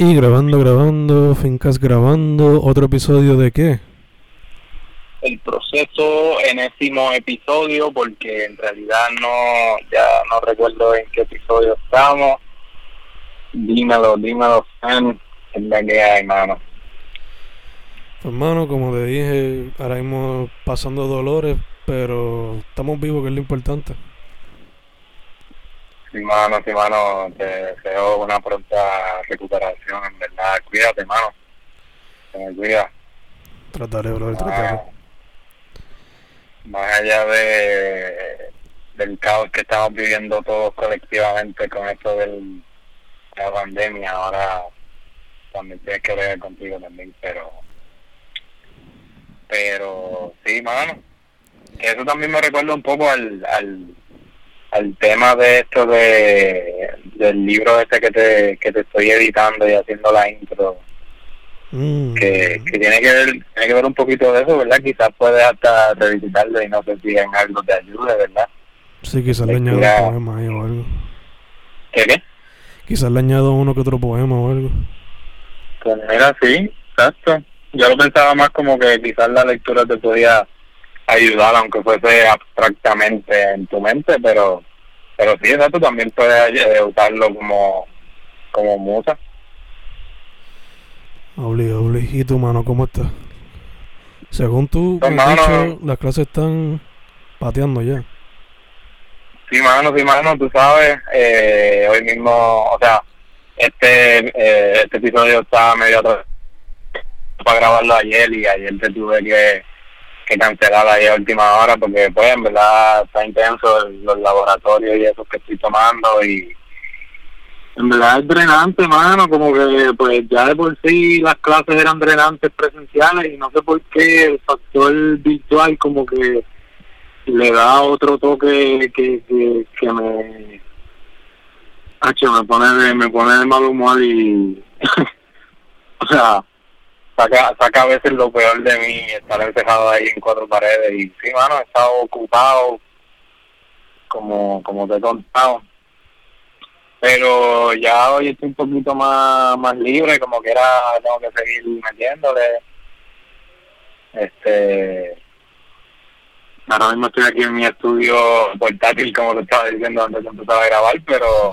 Y grabando, grabando, Fincas grabando, otro episodio de qué? El proceso enésimo episodio, porque en realidad no, ya no recuerdo en qué episodio estamos. Dímelo, dímelo, fan, es la que hay, mano. Pues, hermano, como te dije, ahora mismo pasando dolores, pero estamos vivos, que es lo importante. Mano, mano, te deseo una pronta recuperación, en verdad. Cuídate, mano. Se me cuida. Trataré, bro, Más- trataré. Más allá de del caos que estamos viviendo todos colectivamente con esto de la pandemia, ahora también tienes que ver contigo también, pero pero sí, mano. Eso también me recuerda un poco al, al, al tema de esto de del libro este que te, que te estoy editando y haciendo la intro Mm. que, que tiene que ver tiene que ver un poquito de eso, ¿verdad? Quizás puedes hasta revisitarlo y no sé si en algo te ayude, ¿verdad? Sí, quizás le añado un poema ahí o algo. ¿Qué qué? Quizás le añado uno que otro poema o algo. Pues mira, sí, exacto. Yo lo pensaba más como que quizás la lectura te podía ayudar, aunque fuese abstractamente en tu mente, pero pero sí, exacto, también puedes eh, usarlo como, como musa. Obli, obli. ¿Y tu mano cómo está? Según tú, Pues, mano- dicho, las clases están pateando ya. Sí, mano, sí, mano, tú sabes, eh, hoy mismo, o sea, este eh, este episodio está medio atrasado para grabarlo ayer y ayer te tuve que, que cancelar ahí a última hora porque, pues, en verdad está intenso el- los laboratorios y eso que estoy tomando y en verdad es drenante, mano, como que, pues, ya de por sí las clases eran drenantes presenciales y no sé por qué el factor virtual como que le da otro toque que, que, que me Hacho, me pone de, me pone de mal humor y o sea saca saca a veces lo peor de mí estar encerrado ahí en cuatro paredes. Y sí mano he estado ocupado como como te he pero ya hoy estoy un poquito más más libre como que era tengo que seguir metiéndole. Este Ahora mismo estoy aquí en mi estudio portátil, como lo estaba diciendo antes de empezar a grabar, pero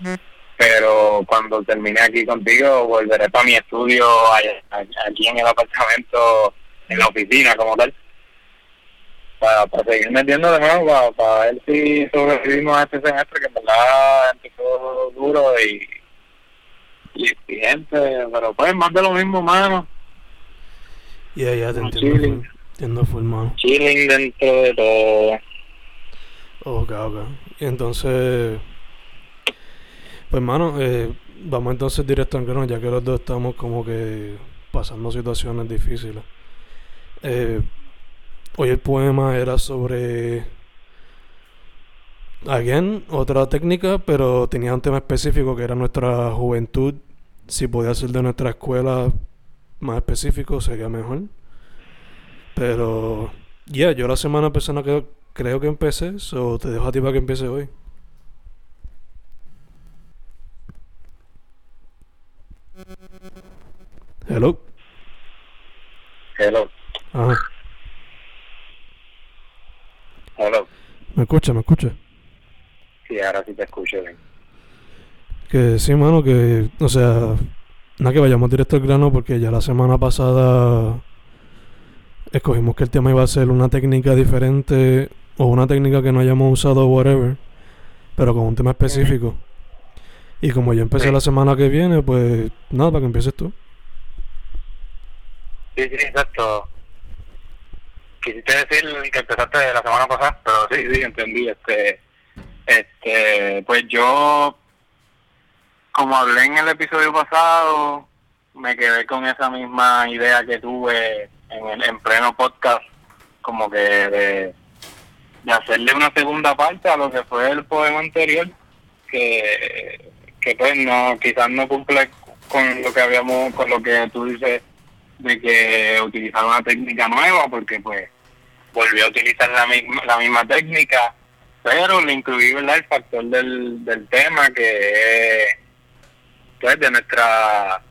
pero cuando termine aquí contigo volveré para mi estudio allá- aquí en el apartamento, en la oficina como tal, para, para seguir metiendo de nuevo, para, para ver si sobrevivimos a este semestre que en verdad empezó duro y, y exigente, pero pues más de lo mismo, mano, Ya, ya, te Un entiendo. chilling. Entiendo chilling dentro de todo. Ok, ok. Y entonces, pues hermano, eh, vamos entonces directo al grano, ya que los dos estamos como que pasando situaciones difíciles. Eh, hoy el poema era sobre, again, otra técnica, pero tenía un tema específico que era nuestra juventud. Si podía ser de nuestra escuela más específico, sería mejor. Pero, ya, yo la semana pasada creo, creo que empecé, so te dejo a ti para que empiece hoy. Hello. Hello, Ajá. hello. ¿Me escucha? ¿Me escucha? Sí, ahora sí te escucho bien. Que sí, mano, que, o sea, nada que vayamos directo al grano porque ya la semana pasada escogimos que el tema iba a ser una técnica diferente o una técnica que no hayamos usado whatever, pero con un tema específico. Y como yo empecé Sí. la semana que viene, pues nada, para que empieces tú. Sí, sí, exacto. Quisiste decir que empezaste la semana pasada, pero sí, sí, entendí. Este, este, pues yo, como hablé en el episodio pasado, me quedé con esa misma idea que tuve en, el, en pleno podcast, como que de, de hacerle una segunda parte a lo que fue el poema anterior, que, que pues no, quizás no cumple con lo que habíamos, con lo que tú dices de que utilizar una técnica nueva porque pues volví a utilizar la misma, la misma técnica pero le incluí ¿verdad? el factor del, del tema que es pues de nuestra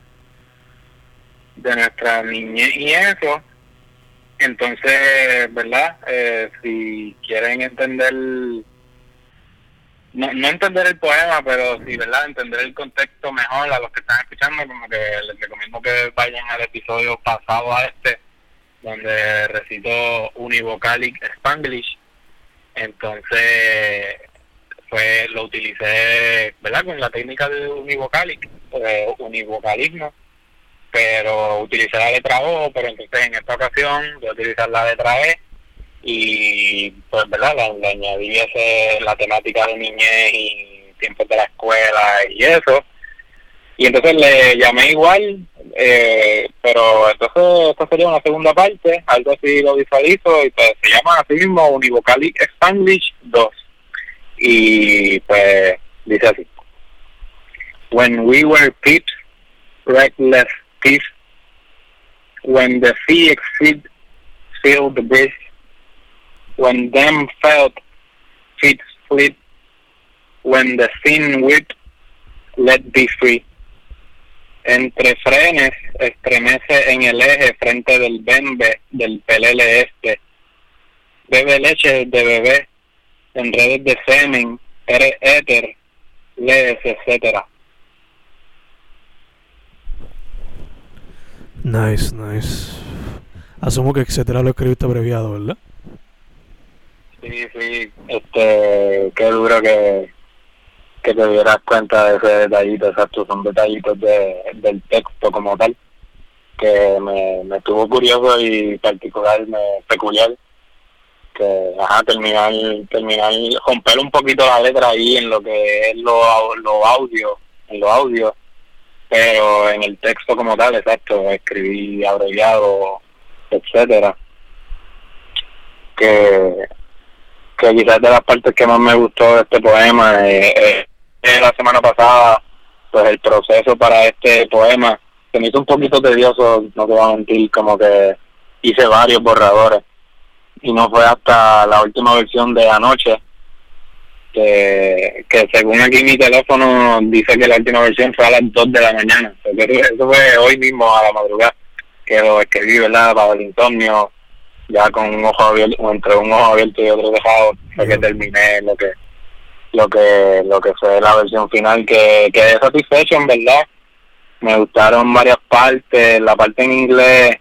de nuestra niñez y eso entonces verdad eh, si quieren entender no, no entender el poema pero sí verdad entender el contexto mejor a los que están escuchando como que les recomiendo que vayan al episodio pasado a este donde recitó Univocalic Spanglish entonces pues lo utilicé, ¿verdad? Con la técnica de univocalic, de univocalismo, pero utilicé la letra O, pero entonces en esta ocasión voy a utilizar la letra E y pues, ¿verdad? Le, añadí ese, la temática de niñez y tiempos de la escuela y eso. Y entonces le llamé igual, eh, pero entonces esto sería una segunda parte, algo así lo visualizo y pues se llama así mismo Univocalic Spanglish 2 y pues dice así when we were pips reckless teeth when the sea exceed filled the breeze when them felt feet split when the thin wit let be free entre frenes estremece en el eje frente del bembe del pelele este bebe leche de bebé en redes de semen, éter, lees, etcétera. Nice, nice. Asumo que etcétera lo escribiste abreviado, ¿verdad? Sí, sí, este, qué duro que, que te dieras cuenta de ese detallito, exacto, son detallitos de, del texto como tal, que me, me estuvo curioso y particular, me, peculiar que ajá, terminar, terminar, romper un poquito la letra ahí en lo que es lo, lo audio, en lo audio, pero en el texto como tal, exacto, escribí abreviado, etcétera. Que, que quizás de las partes que más me gustó de este poema es, la semana pasada, pues el proceso para este poema se me hizo un poquito tedioso, no te voy a mentir, como que hice varios borradores y no fue hasta la última versión de anoche que, según aquí mi teléfono dice que la última versión fue a las 2 de la mañana. Eso fue hoy mismo a la madrugada que lo escribí, ¿verdad? Para el insomnio, ya con un ojo abierto, entre un ojo abierto y otro dejado, fue que terminé lo que lo que lo que fue la versión final que quedé satisfecho en verdad me gustaron varias partes la parte en inglés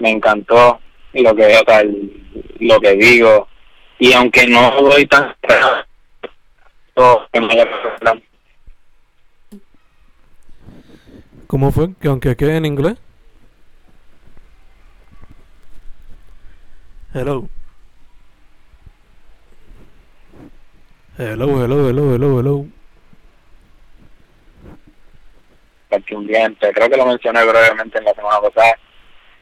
me encantó lo que o sea, lo que digo y aunque no voy tan ¿Cómo fue? ¿Que aunque quede en inglés? Hello. Hello, hello, hello, hello, hello. un diente, creo que lo mencioné brevemente en la semana pasada.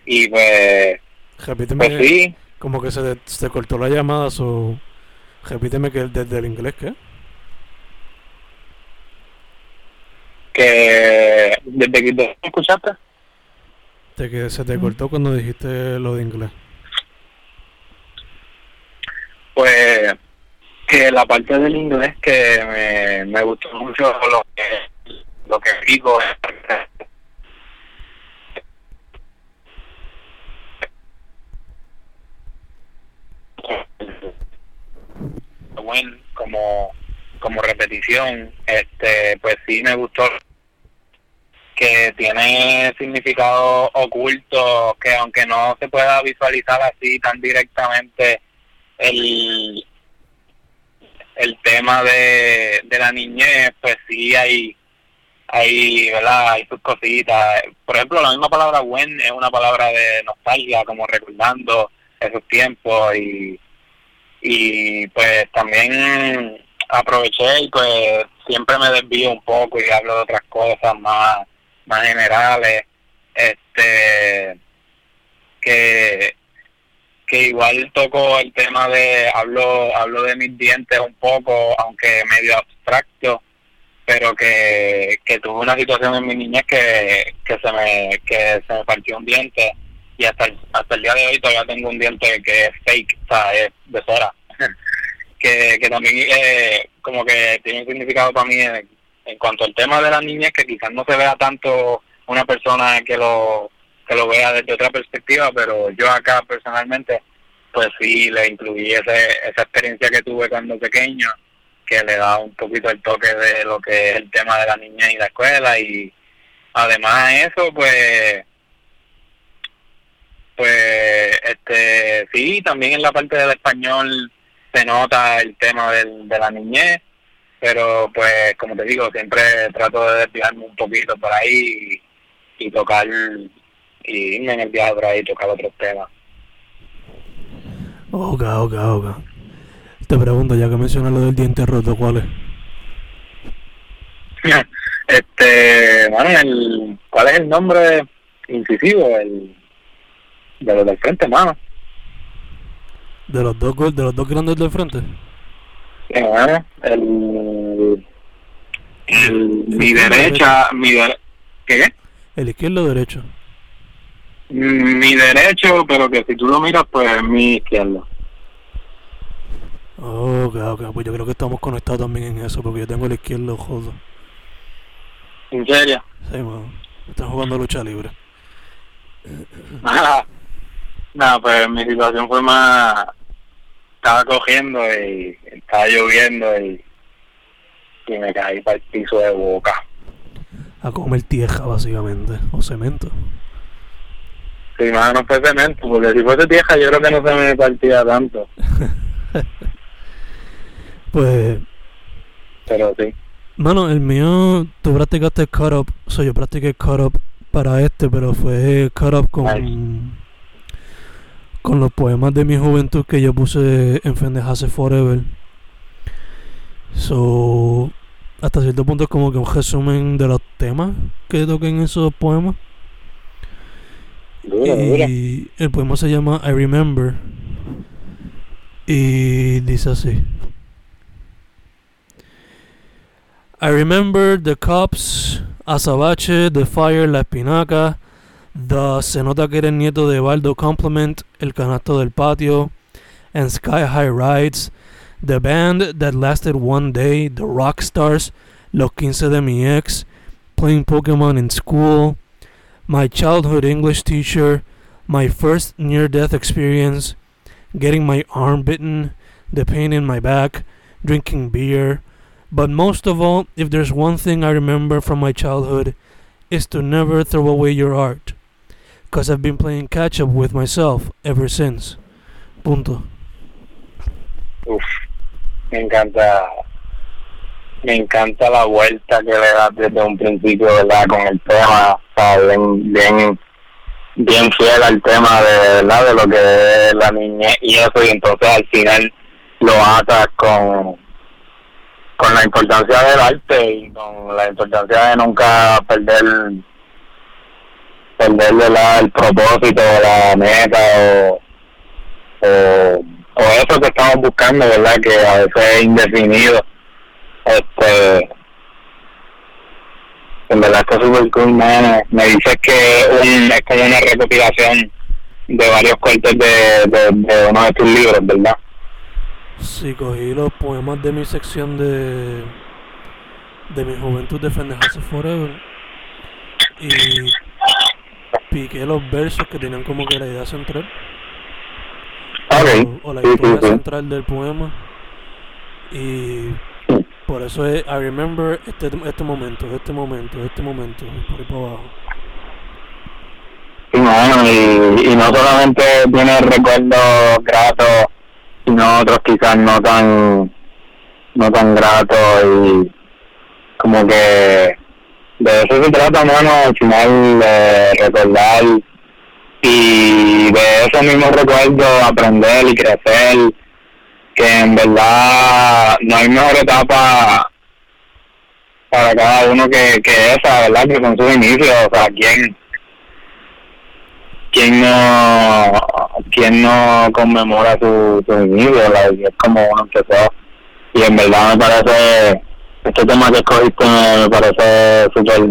Y pues Repíteme. Pues sí. Como que se, se cortó la llamada, o repíteme que desde el inglés, ¿qué? Que desde que te escuchaste. De que se te cortó cuando dijiste lo de inglés. Pues que la parte del inglés que me, me gustó mucho lo que lo que digo como como repetición este pues sí me gustó que tiene significado oculto que aunque no se pueda visualizar así tan directamente el el tema de, de la niñez pues sí hay hay verdad hay sus cositas. Por ejemplo la misma palabra buen es una palabra de nostalgia como recordando esos tiempos y y pues también aproveché y pues siempre me desvío un poco y hablo de otras cosas más más generales. Este que que igual toco el tema de hablo hablo de mis dientes un poco aunque medio abstracto pero que, que tuve una situación en mi niñez que, que se me que se me partió un diente y hasta el, hasta el día de hoy todavía tengo un diente que es fake, o sea, es de cera, que, que también eh, como que tiene un significado para mí en cuanto al tema de la niñez, que quizás no se vea tanto una persona que lo, que lo vea desde otra perspectiva, pero yo acá personalmente, pues sí, le incluí ese, esa experiencia que tuve cuando pequeño, que le da un poquito el toque de lo que es el tema de la niñez y la escuela, y además de eso, pues pues este sí también en la parte del español se nota el tema del, de la niñez pero pues como te digo siempre trato de desviarme un poquito por ahí y, tocar y en el viaje por ahí y tocar otros temas ok ok ok te pregunto ya que mencionas lo del diente roto ¿cuál es? este bueno el ¿cuál es el nombre incisivo? el de los del frente, mano. ¿De los dos, de los dos grandes del frente? Sí, el, el, mi derecha, mi ¿qué? El izquierdo o derecho. Mi derecho, pero que si tú lo miras, pues mi izquierdo. ok, ok, pues yo creo que estamos conectados también en eso, porque yo tengo el izquierdo jodo. ¿En serio? Sí, mano. Están jugando lucha libre. No, pues mi situación fue más... Estaba cogiendo y estaba lloviendo y, y me caí para el piso de boca. A comer tierra, básicamente, o cemento. Sí, más no fue cemento, porque si fuese tierra yo creo que no se me partía tanto. pues... Pero sí. Mano, el mío, tú practicaste cut up, o sea, yo practiqué cut up para este, pero fue cut up con con los poemas de mi juventud que yo puse en Fendejase Forever. So, hasta cierto punto es como que un resumen de los temas que toqué en esos poemas. Y el poema se llama I Remember. Y dice así. I remember the cops, Azabache, the fire, la espinaca, The se nota que eres nieto de Baldo Compliment, El Canasto del Patio, and Sky High Rides. The band that lasted one day, The Rock Stars, Los Quince de mi ex, playing Pokemon in school, my childhood English teacher, my first near death experience, getting my arm bitten, the pain in my back, drinking beer. But most of all, if there's one thing I remember from my childhood, is to never throw away your art. because I've been playing catch up with myself ever since. Punto. Uf, me encanta, me encanta la vuelta que le das desde un principio, ¿verdad? Con el tema, o sea, bien, bien, bien fiel al tema de, ¿verdad? De lo que es la niñez y eso, y entonces al final lo atas con con la importancia del arte y con la importancia de nunca perder perderle la, el propósito, la meta o, o, o, eso que estamos buscando, ¿verdad? Que a veces es indefinido. Este, en verdad está súper cool, man. Me dices que un, es como una recopilación de varios cortes de, de, de uno de tus libros, ¿verdad? Sí, cogí los poemas de mi sección de de mi juventud de Fendejarse Forever y piqué los versos que tenían como que la idea central. O, la historia central del poema. Y por eso es I remember este, este momento, este momento, este momento, por ahí por abajo. y, y no solamente tiene recuerdos gratos, sino otros quizás no tan no tan gratos y como que de eso se trata, mano, al final de recordar y de esos mismos recuerdos aprender y crecer, que en verdad no hay mejor etapa para cada uno que, que esa, ¿verdad? Que son sus inicios, o sea, ¿quién, quién no quién no conmemora su, su inicio, es como uno empezó, y en verdad me parece este tema que escogiste me parece súper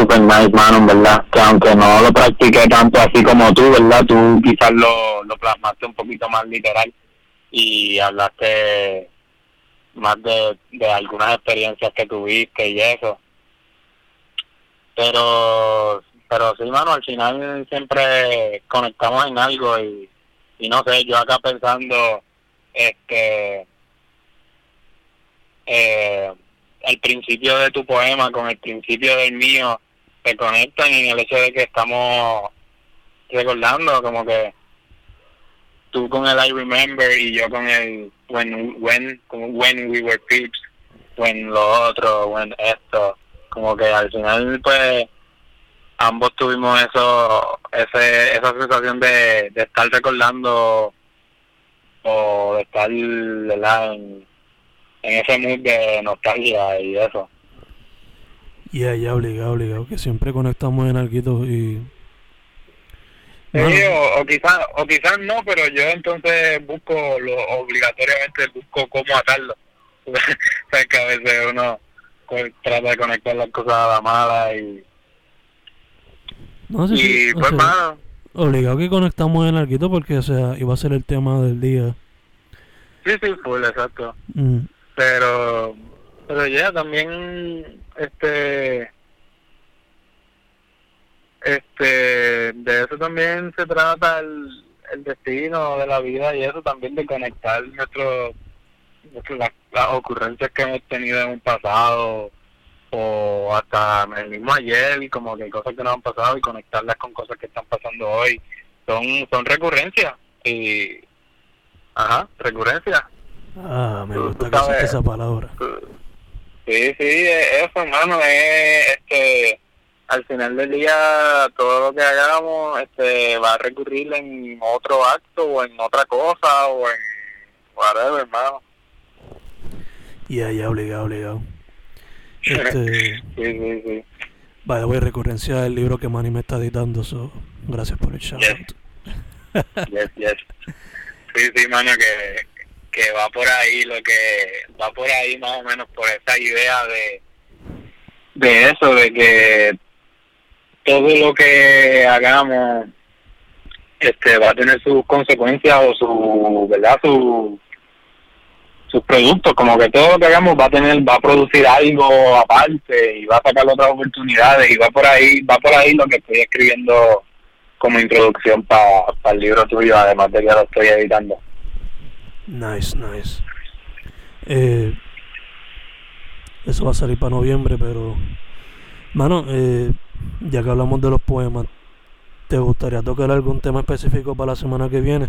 super nice, mano, verdad. Que aunque no lo practiqué tanto así como tú, ¿verdad? Tú quizás lo, lo plasmaste un poquito más literal y hablaste más de, de algunas experiencias que tuviste y eso. Pero, pero sí, mano, al final siempre conectamos en algo y, y no sé, yo acá pensando, este, eh, el principio de tu poema con el principio del mío se conectan en el hecho de que estamos recordando como que tú con el I remember y yo con el when when when we were peeps when lo otro when esto como que al final pues ambos tuvimos eso ese esa sensación de, de estar recordando o de estar En, en ese mood de nostalgia y eso ya ya obligado obligado que siempre conectamos en algo y o, quizás o quizás no, pero yo entonces busco, lo, obligatoriamente busco cómo atarlo. o sea, que a veces uno pues, trata de conectar las cosas a la mala y... No, sé y pues, Obligado que conectamos en algo porque, o sea, iba a ser el tema del día. Sí, sí, full, exacto. Mm. Pero, pero ya también, este este de eso también se trata el, el destino de la vida y eso también de conectar nuestro, las, ocurrencias que hemos tenido en un pasado o hasta el mismo ayer y como que cosas que nos han pasado y conectarlas con cosas que están pasando hoy. Son son recurrencias y ajá recurrencias. Ah me gusta que esa palabra sí sí eso hermano es este al final del día todo lo que hagamos este va a recurrir en otro acto o en otra cosa o en whatever, hermano. Y ahí obligado, obligado. Este, sí, sí, sí. Vaya, voy a recurrencia del libro que Manny me está editando, so, gracias por el shout. Yes. yes, Sí, sí, mano, que, que va por ahí, lo que va por ahí más o menos por esa idea de de eso, de que todo lo que hagamos este va a tener sus consecuencias o su verdad su sus productos como que todo lo que hagamos va a tener va a producir algo aparte y va a sacar otras oportunidades y va por ahí va por ahí lo que estoy escribiendo como introducción para el libro tuyo además de que lo estoy editando nice nice eh, eso va a salir para noviembre pero mano eh ya que hablamos de los poemas, ¿te gustaría tocar algún tema específico para la semana que viene?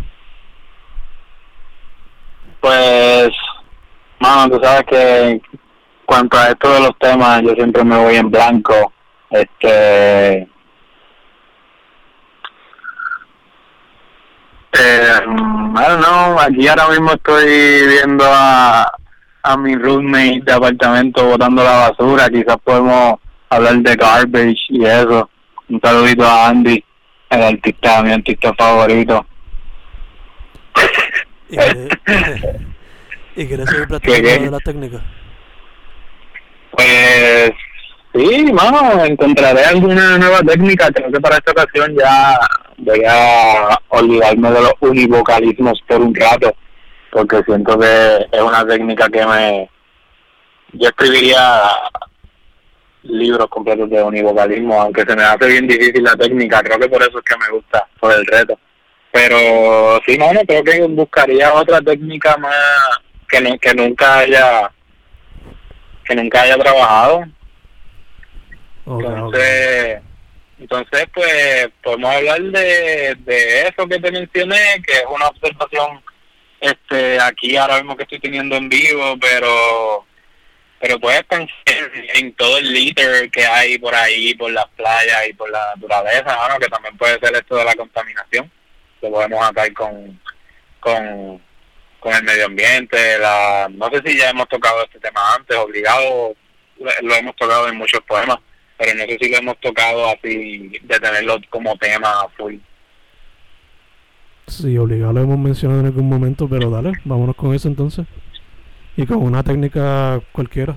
Pues, mano, tú sabes que cuanto a esto de los temas, yo siempre me voy en blanco. Este. Eh, don't know, aquí ahora mismo estoy viendo a, a mi roommate de apartamento botando la basura. Quizás podemos hablar de garbage y eso. Un saludito a Andy, el artista, mi artista favorito. ¿Y quieres seguir de la técnica? Pues sí, mano, encontraré alguna nueva técnica. Creo que para esta ocasión ya voy a olvidarme de los univocalismos por un rato, porque siento que es una técnica que me. Yo escribiría libros completos de univocalismo, aunque se me hace bien difícil la técnica, creo que por eso es que me gusta, por el reto. Pero sí, no, no creo que buscaría otra técnica más que, que nunca haya que nunca haya trabajado. entonces, entonces pues podemos hablar de, de eso que te mencioné, que es una observación este aquí ahora mismo que estoy teniendo en vivo, pero pero puedes pensar en todo el litter que hay por ahí, por las playas y por la naturaleza, ¿no? que también puede ser esto de la contaminación, que podemos atar con, con, con el medio ambiente, la, no sé si ya hemos tocado este tema antes, obligado, lo hemos tocado en muchos poemas, pero no sé si lo hemos tocado así, de tenerlo como tema full. Sí, obligado lo hemos mencionado en algún momento, pero dale, vámonos con eso entonces. Y con una técnica cualquiera.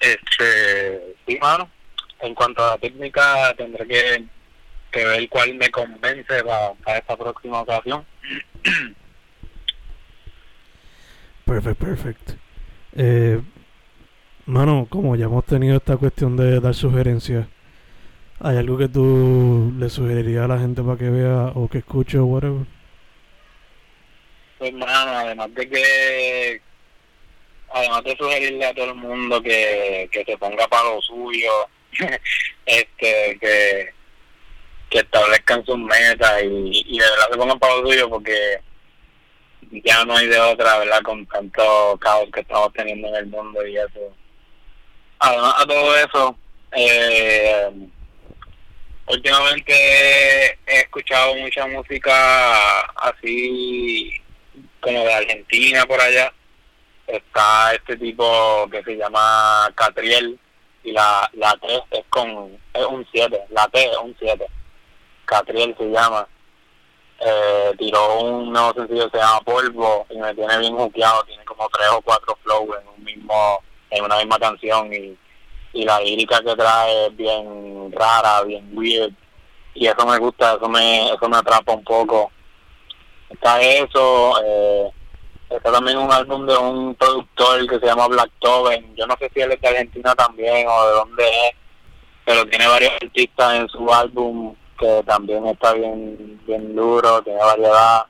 Este, sí, mano. En cuanto a la técnica, tendré que, que ver cuál me convence para, esta próxima ocasión. Perfect, perfect. Eh, mano, como ya hemos tenido esta cuestión de dar sugerencias, ¿hay algo que tú le sugerirías a la gente para que vea o que escuche o whatever? Pues, mano, además de que. Además de sugerirle a todo el mundo que, que se ponga para lo suyo, este, que, que establezcan sus metas y, y de verdad se pongan para lo suyo porque ya no hay de otra, ¿verdad? Con tanto caos que estamos teniendo en el mundo y eso. Además a todo eso, eh, últimamente he escuchado mucha música así como de Argentina por allá. Está este tipo que se llama Catriel y la, la T es con es un 7, la T es un 7. Catriel se llama eh, tiró un nuevo sencillo se llama Polvo y me tiene bien juqueado, tiene como tres o cuatro flows en un mismo, en una misma canción y, y la lírica que trae es bien rara, bien weird y eso me gusta, eso me, eso me atrapa un poco. Está eso, eh, está también un álbum de un productor que se llama Black Toven, yo no sé si él es de Argentina también o de dónde es, pero tiene varios artistas en su álbum que también está bien bien duro, tiene variedad.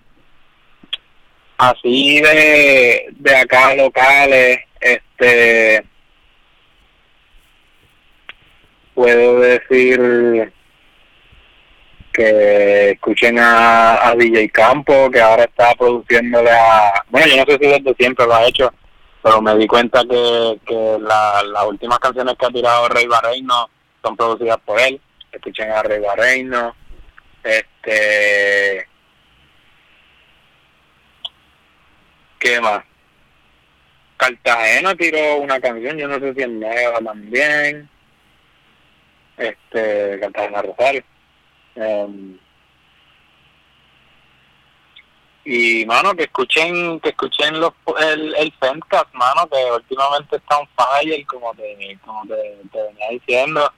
Así de, de acá locales, este puedo decir que escuchen a, a DJ Campo, que ahora está produciéndole a... Bueno, yo no sé si desde siempre lo ha hecho, pero me di cuenta que, que la, las últimas canciones que ha tirado Rey Barreino son producidas por él escuchen a Rey Barreino, este, ¿qué más? Cartagena tiró una canción, yo no sé si es nueva también, este, Cartagena Rosario. Um, y mano que escuchen que escuchen los el, el Femcast mano que últimamente está un fire como te como te venía diciendo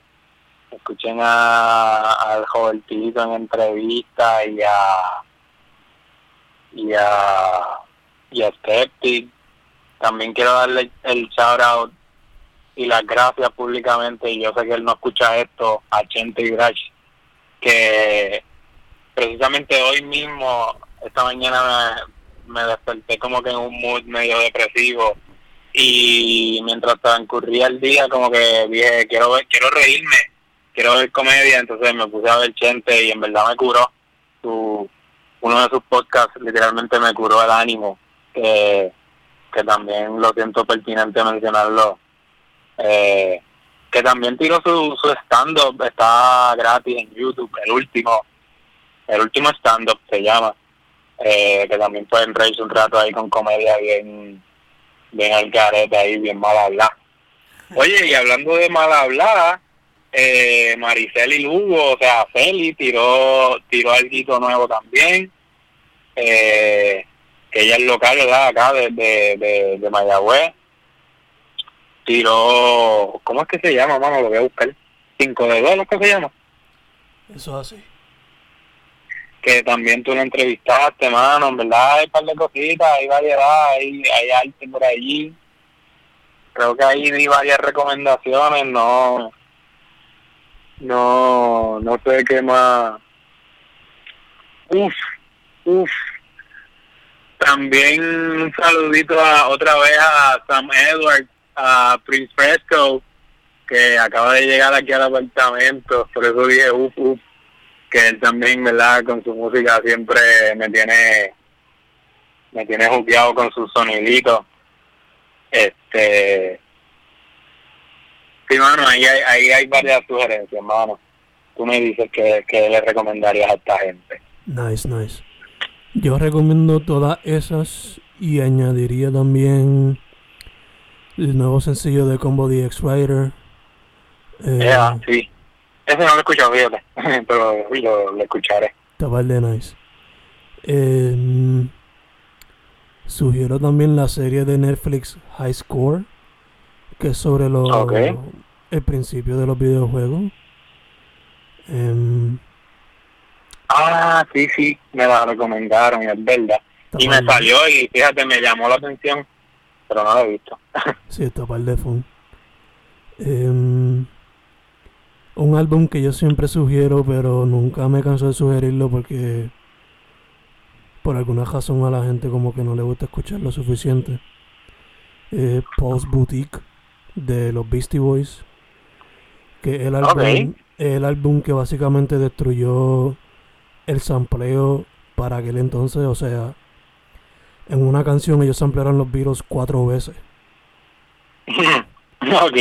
escuchen a, al jovencito en entrevista y a y a y a Skeptic. También quiero darle el shout out y las gracias públicamente, y yo sé que él no escucha esto, a Chente y que precisamente hoy mismo, esta mañana me, me desperté como que en un mood medio depresivo y mientras transcurría el día como que dije quiero ver, quiero reírme quiero ver comedia, entonces me puse a ver Chente y en verdad me curó. Su, uno de sus podcasts literalmente me curó el ánimo, que, que también lo siento pertinente mencionarlo. Eh, que también tiró su, su stand-up, está gratis en YouTube, el último, el último stand-up se llama, eh, que también pueden reírse un rato ahí con comedia bien, bien al carete ahí, bien mal hablar. Oye, y hablando de mal hablar, eh, Maricel y Lugo, o sea, Feli tiró tiró algo nuevo también, eh, que ella es local, ¿verdad? Acá de, de, de, Mayagüez. Tiró, ¿cómo es que se llama, mano? Lo voy a buscar. Cinco de dos, ¿lo que se llama? Eso es así. Que también tú lo entrevistaste, mano, en verdad hay un par de cositas, hay variedad, hay, hay arte por allí. Creo que ahí di varias recomendaciones, no no, no sé qué más. Uf, uf. También un saludito a, otra vez a Sam Edwards, a Prince Fresco, que acaba de llegar aquí al apartamento, por eso dije uf, uf, que él también, ¿verdad? Con su música siempre me tiene, me tiene jugueado con sus soniditos. Este, Sí, mano, ahí hay, ahí hay varias sugerencias, hermano. Tú me dices que, que le recomendarías a esta gente. Nice, nice. Yo recomiendo todas esas y añadiría también el nuevo sencillo de Combo DX Rider. Eh, yeah, sí. Ese no lo he escuchado, fíjate, pero lo, lo escucharé. Está de nice. Eh, sugiero también la serie de Netflix High Score que es sobre lo, el principio de los videojuegos. Em, ah, sí, sí, me la recomendaron, es verdad. y me salió y fíjate, me llamó la atención pero no lo he visto. sí, está par de fun. Em, un álbum que yo siempre sugiero, pero nunca me canso de sugerirlo porque por alguna razón a la gente como que no le gusta escuchar lo suficiente. Eh, Paul's Boutique de los Beastie Boys, que es el álbum, el álbum que básicamente destruyó el sampleo para aquel entonces, o sea, en una canción ellos samplearon los Beatles cuatro veces. ok.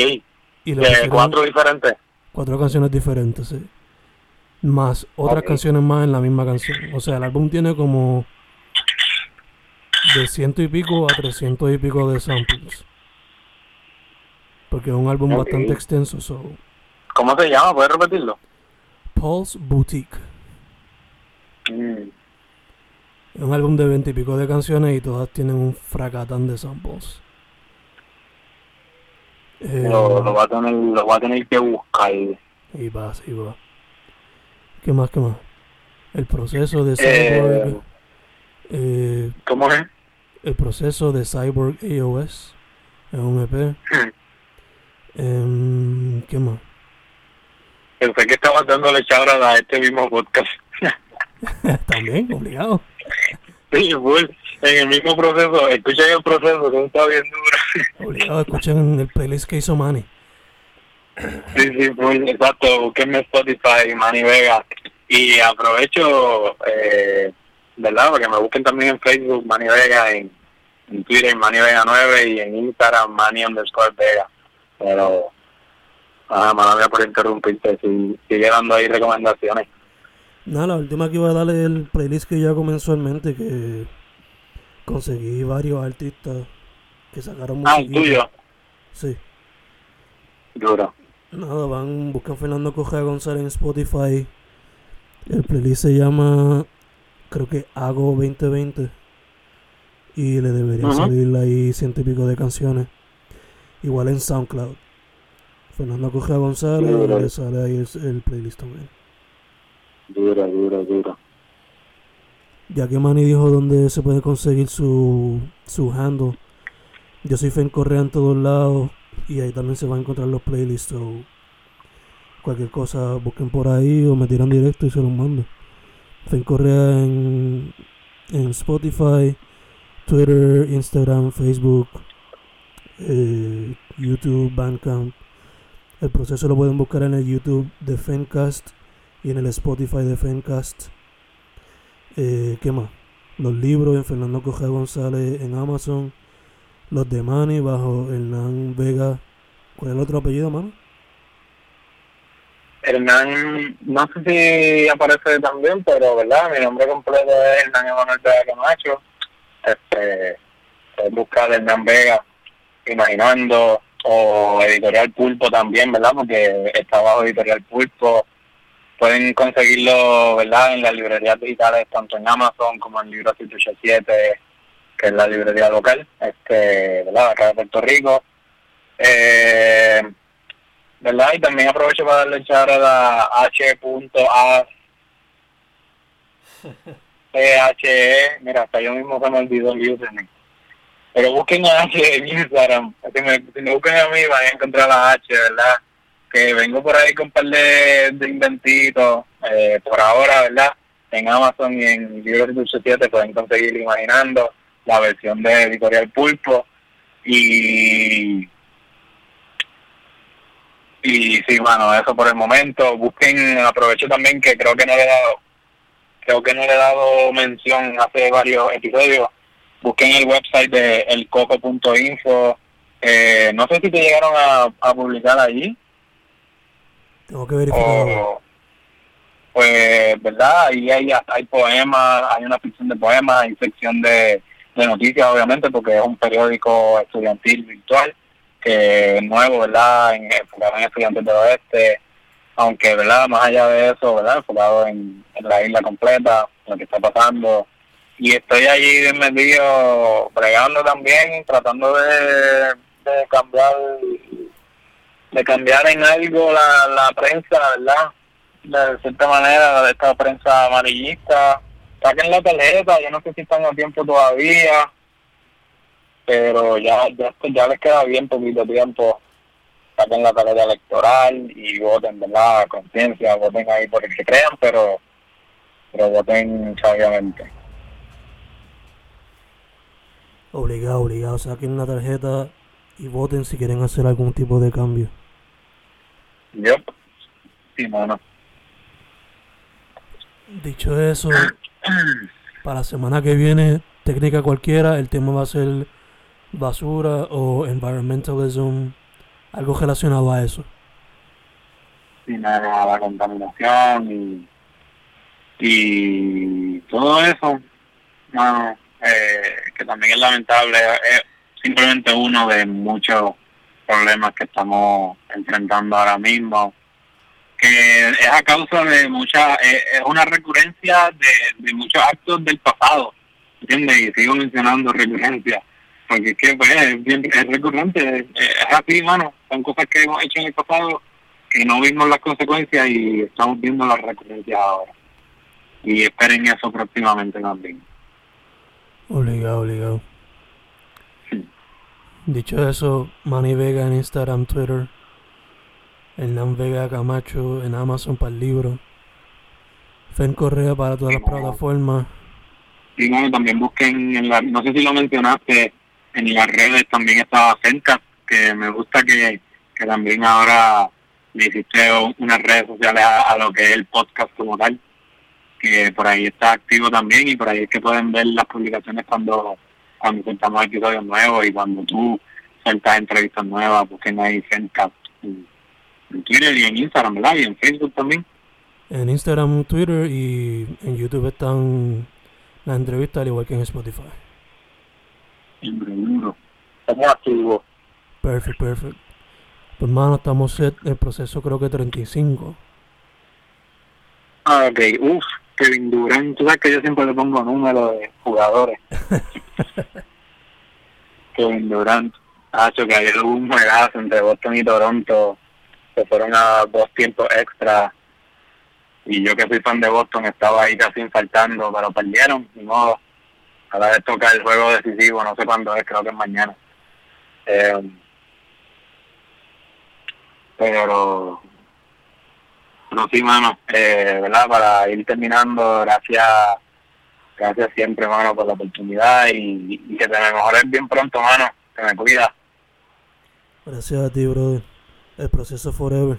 Y ¿De cuatro diferentes? Cuatro canciones diferentes, sí. Más otras canciones más en la misma canción. O sea, el álbum tiene como de ciento y pico a trescientos y pico de samples. Porque es un álbum bastante extenso. So. ¿Cómo se llama? ¿Puedes repetirlo? Paul's Boutique. Mm. Es un álbum de veinte y pico de canciones y todas tienen un fracatán de samples. Eh, lo, lo, va a tener, lo va a tener que buscar. Y va, sí va. ¿Qué más, qué más? El proceso de Cyborg. Eh, eh, ¿Cómo es? El proceso de Cyborg AOS. Es un EP. eh, ¿Qué más? Pensé que estaba dándole chabra a este mismo podcast. También, obligado. Sí, full. En el mismo proceso, escuchen el proceso, que está bien duro. obligado, escuchen el playlist que hizo Manny. Sí, sí, full, exacto. Busquenme Spotify, Manny Vega. Y aprovecho, eh, ¿verdad? Porque me busquen también en Facebook, Manny Vega, en, Twitter, Manny Vega 9 y en Instagram, Manny underscore Vega. Pero, nada, más por interrumpirte, si, sigue dando ahí recomendaciones. Nada, la última que iba a darle el playlist que yo hago mensualmente, que conseguí varios artistas que sacaron música. Ah, el tuyo. Sí. Duro. Nada, van, buscan Fernando Cogea González en Spotify. El playlist se llama, creo que Hago 2020. Y le debería salir ahí ciento y pico de canciones. Igual en SoundCloud. Fernando Cogea González le sale ahí el playlist también. Dura, dura, dura. Ya que Manny dijo dónde se puede conseguir su, su handle. Yo soy Fen Correa en todos lados y ahí también se van a encontrar los playlists. o cualquier cosa busquen por ahí o me tiran directo y se los mando. Fen Correa en, en Spotify, Twitter, Instagram, Facebook, eh, YouTube, Bandcamp. El proceso lo pueden buscar en el YouTube de Fencast y en el Spotify de Fencast. Eh, ¿Qué más? Los libros en Fernando Cogea González en Amazon. Los de Manny bajo Hernán Vega. ¿Cuál es el otro apellido, mano? Hernán, no sé si aparece también, pero verdad, mi nombre completo es Hernán Emanuel Vega Camacho. Este, buscar Hernán Vega, imaginando, o Editorial Pulpo también, ¿verdad? Porque está bajo Editorial Pulpo pueden conseguirlo, ¿verdad? En las librerías digitales, tanto en Amazon como en Libro 787, que es la librería local, este, ¿verdad? Acá de Puerto Rico. Eh, ¿Verdad? Y también aprovecho para darle echar a la H.A. PHE, mira, hasta yo mismo se me olvidó el username. Pero busquen a H en Instagram. Si me, si me busquen a mí van a encontrar la H, ¿verdad? Que vengo por ahí con un par de, inventitos, eh, por ahora, ¿verdad? En Amazon y en Libros 7 pueden conseguir Imaginando, la versión de Editorial Pulpo, y y sí, bueno, eso por el momento. Busquen, aprovecho también que creo que no le he dado, creo que no le he dado mención hace varios episodios. Busquen el website de elcoco.info. Eh, no sé si te llegaron a, a publicar allí. Tengo que verificar. pues, ¿verdad? Ahí hay, hay poemas, hay una ficción de poemas, hay sección de, noticias, obviamente, porque es un periódico estudiantil virtual, que es nuevo, ¿verdad? En, enfocado en estudiantes del oeste, aunque, ¿verdad? Más allá de eso, ¿verdad? Enfocado en, la isla completa, lo que está pasando. Y estoy allí de medio bregando también, tratando de, de cambiar de cambiar en algo la, la prensa, ¿verdad? De cierta manera, de esta prensa amarillista. Saquen la tarjeta, yo no sé si están a tiempo todavía. pero ya, ya, ya les queda bien poquito tiempo saquen la tarea electoral y voten, ¿verdad? Conciencia, voten ahí por el que crean, pero, pero voten sabiamente. Obligado, obligado. Saquen la tarjeta y voten si quieren hacer algún tipo de cambio. Yo, sí, mano. Dicho eso, para la semana que viene, técnica cualquiera, el tema va a ser basura o environmentalism algo relacionado a eso. Sí, nada, la contaminación y, y todo eso, no, eh, que también es lamentable, es simplemente uno de muchos problemas que estamos enfrentando ahora mismo, que es a causa de mucha, eh, es una recurrencia de, de muchos actos del pasado, ¿entiendes? Y sigo mencionando recurrencia porque es que pues, es, bien, es recurrente, es, así, mano, son cosas que hemos hecho en el pasado que no vimos las consecuencias y estamos viendo las recurrencias ahora. Y esperen eso próximamente también. Obligado, obligado. Dicho eso, Manny Vega en Instagram, Twitter, Hernán Vega Camacho en Amazon para el libro, Fen Correa para todas las plataformas. Y bueno, también busquen en la, no sé si lo mencionaste, en las redes también estaba cerca, que me gusta que, que también ahora le hiciste unas redes sociales a, lo que es el podcast como tal, que por ahí está activo también y por ahí es que pueden ver las publicaciones cuando cuando soltamos episodios nuevos y cuando tú sueltas entrevistas nuevas, busquen ahí Fencast en, en Twitter y en Instagram, ¿verdad? Y en Facebook también. En Instagram, Twitter y en YouTube están las entrevistas al igual que en Spotify. Estamos activos. Perfecto, perfecto. Pues, mano, estamos set. El proceso creo que 35. Ah, ok. Uf, Kevin Durant. Tú sabes que yo siempre le pongo número de jugadores. Kevin Durant. hecho que ayer hubo un juegazo entre Boston y Toronto. Se fueron a dos tiempos extra. Y yo que soy fan de Boston estaba ahí casi faltando, pero perdieron. Modo a vez toca el juego decisivo, no sé cuándo es, creo que es mañana. Eh, pero, no, sí, mano, eh, ¿verdad? Para ir terminando, gracias, gracias siempre, mano, por la oportunidad y, que te me mejores bien pronto, mano, que me cuida. Gracias a ti, brother. El proceso forever.